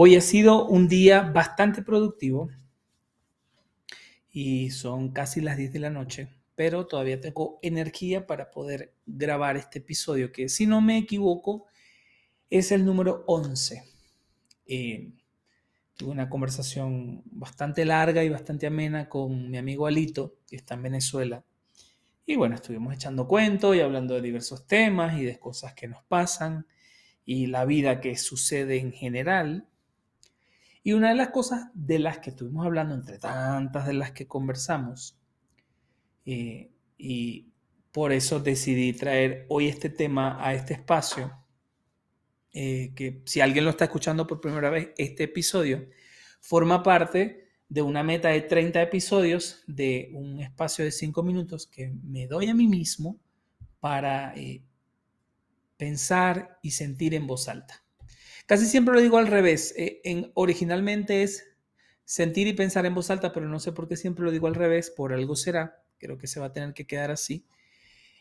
Hoy ha sido un día bastante productivo y son casi las 10 de la noche, pero todavía tengo energía para poder grabar este episodio que si no me equivoco es el número 11. Eh, tuve una conversación bastante larga y bastante amena con mi amigo Alito, que está en Venezuela. Y bueno, estuvimos echando cuentos y hablando de diversos temas y de cosas que nos pasan y la vida que sucede en general. Y una de las cosas de las que estuvimos hablando, entre tantas de las que conversamos, eh, y por eso decidí traer hoy este tema a este espacio, eh, que si alguien lo está escuchando por primera vez, este episodio forma parte de una meta de 30 episodios de un espacio de 5 minutos que me doy a mí mismo para eh, pensar y sentir en voz alta. Casi siempre lo digo al revés. Eh, en, originalmente es sentir y pensar en voz alta, pero no sé por qué siempre lo digo al revés. Por algo será. Creo que se va a tener que quedar así.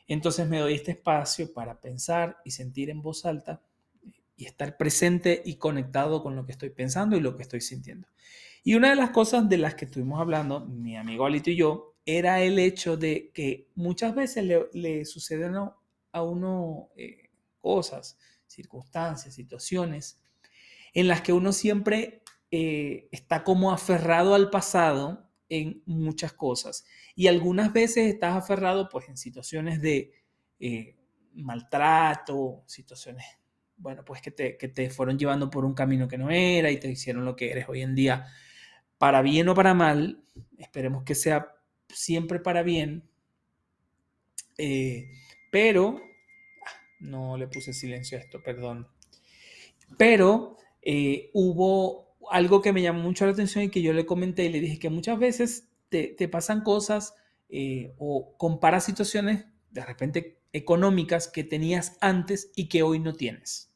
Entonces me doy este espacio para pensar y sentir en voz alta y estar presente y conectado con lo que estoy pensando y lo que estoy sintiendo. Y una de las cosas de las que estuvimos hablando, mi amigo Alito y yo, era el hecho de que muchas veces le, suceden a uno eh, cosas, circunstancias, situaciones, en las que uno siempre eh, está como aferrado al pasado en muchas cosas. Y algunas veces estás aferrado pues en situaciones de eh, maltrato, situaciones, bueno, pues que te, que te fueron llevando por un camino que no era y te hicieron lo que eres hoy en día, para bien o para mal, esperemos que sea siempre para bien, eh, pero no le puse silencio a esto, perdón. Pero eh, hubo algo que me llamó mucho la atención y que yo le comenté y le dije que muchas veces te, pasan cosas eh, o comparas situaciones de repente económicas que tenías antes y que hoy no tienes.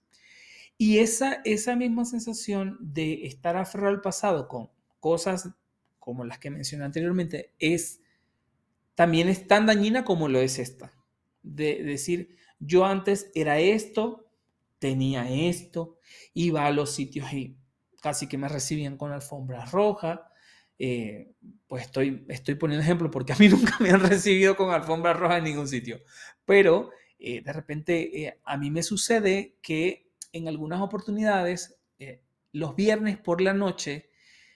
Y esa, esa misma sensación de estar aferrado al pasado con cosas como las que mencioné anteriormente es también es tan dañina como lo es esta. De decir, yo antes era esto, tenía esto, iba a los sitios y casi que me recibían con alfombra roja. Eh, pues estoy, estoy poniendo ejemplo porque a mí nunca me han recibido con alfombra roja en ningún sitio. Pero eh, de repente eh, a mí me sucede que en algunas oportunidades, los viernes por la noche,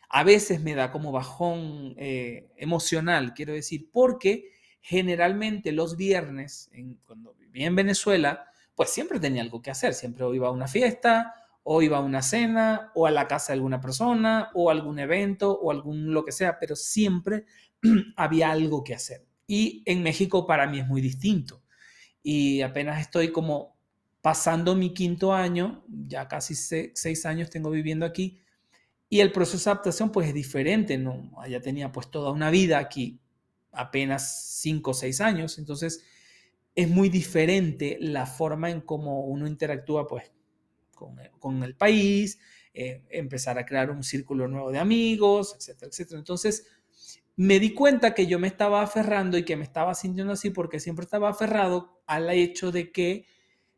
a veces me da como bajón emocional, quiero decir, porque generalmente los viernes, cuando vivía en Venezuela, pues siempre tenía algo que hacer, siempre iba a una fiesta, o iba a una cena, o a la casa de alguna persona, o algún evento, o algún lo que sea, pero siempre había algo que hacer. Y en México para mí es muy distinto. Y apenas estoy como pasando mi quinto año, ya casi seis años tengo viviendo aquí, y el proceso de adaptación pues es diferente, ¿no? Allá tenía pues toda una vida aquí, apenas cinco o seis años, entonces es muy diferente la forma en cómo uno interactúa pues con, el país, eh, empezar a crear un círculo nuevo de amigos, etcétera, etcétera. Entonces me di cuenta que yo me estaba aferrando y que me estaba sintiendo así porque siempre estaba aferrado al hecho de que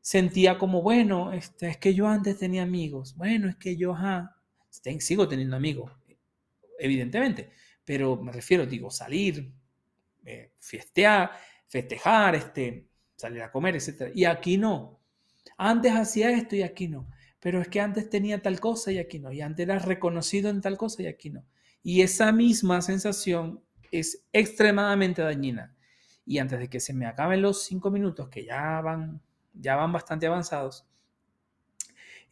sentía como, bueno, este, es que yo antes tenía amigos, bueno, es que yo sigo teniendo amigos, evidentemente, pero me refiero, digo, salir, eh, fiestear, festejar, este, salir a comer, etc. Y aquí no. Antes hacía esto y aquí no. Pero es que antes tenía tal cosa y aquí no. Y antes era reconocido en tal cosa y aquí no. Y esa misma sensación es extremadamente dañina. Y antes de que se me acaben los cinco minutos, que ya van, ya van bastante avanzados,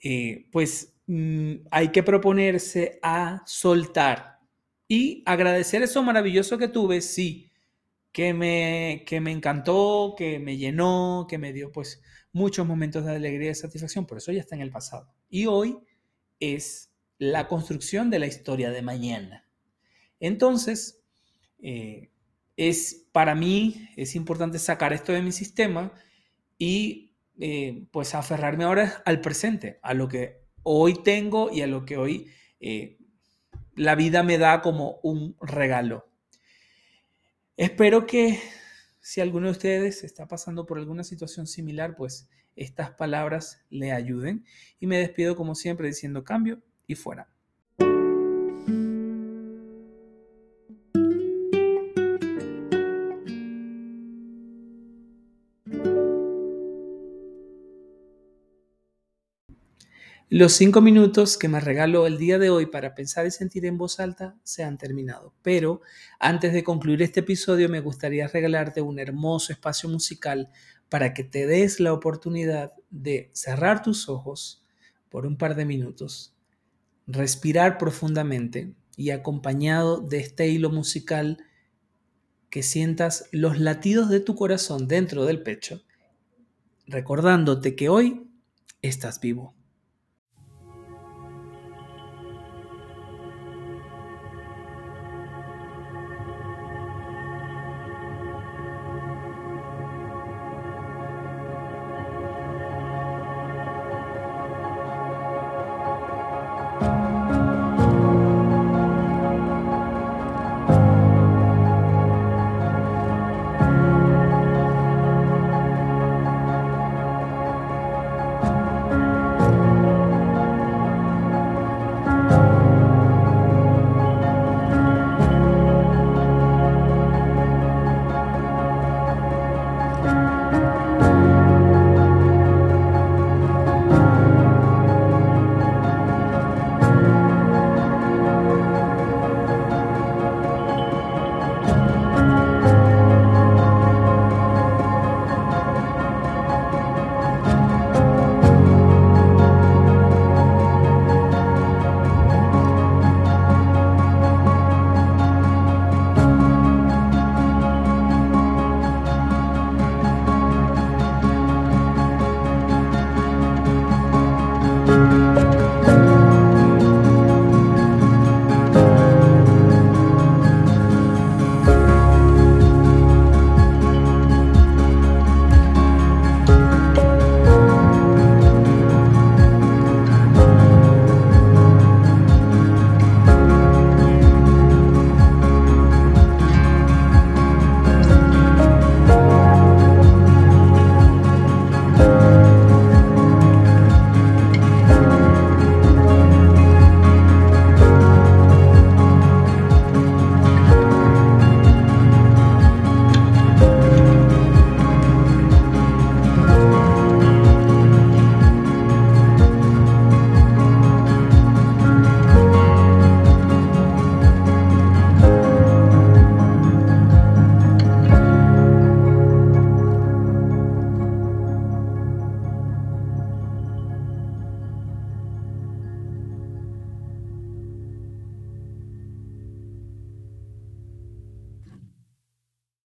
eh, pues mm, hay que proponerse a soltar y agradecer eso maravilloso que tuve, sí, que me, que me encantó, que me llenó, que me dio pues muchos momentos de alegría y satisfacción, por eso ya está en el pasado. Y hoy es la construcción de la historia de mañana. Entonces, eh, es para mí, es importante sacar esto de mi sistema y eh, pues aferrarme ahora al presente, a lo que hoy tengo y a lo que hoy eh, la vida me da como un regalo. Espero que si alguno de ustedes está pasando por alguna situación similar, pues estas palabras le ayuden. Y me despido como siempre diciendo cambio, y fuera. Los cinco minutos que me regaló el día de hoy para pensar y sentir en voz alta se han terminado, pero antes de concluir este episodio me gustaría regalarte un hermoso espacio musical para que te des la oportunidad de cerrar tus ojos por un par de minutos, respirar profundamente y acompañado de este hilo musical que sientas los latidos de tu corazón dentro del pecho, recordándote que hoy estás vivo.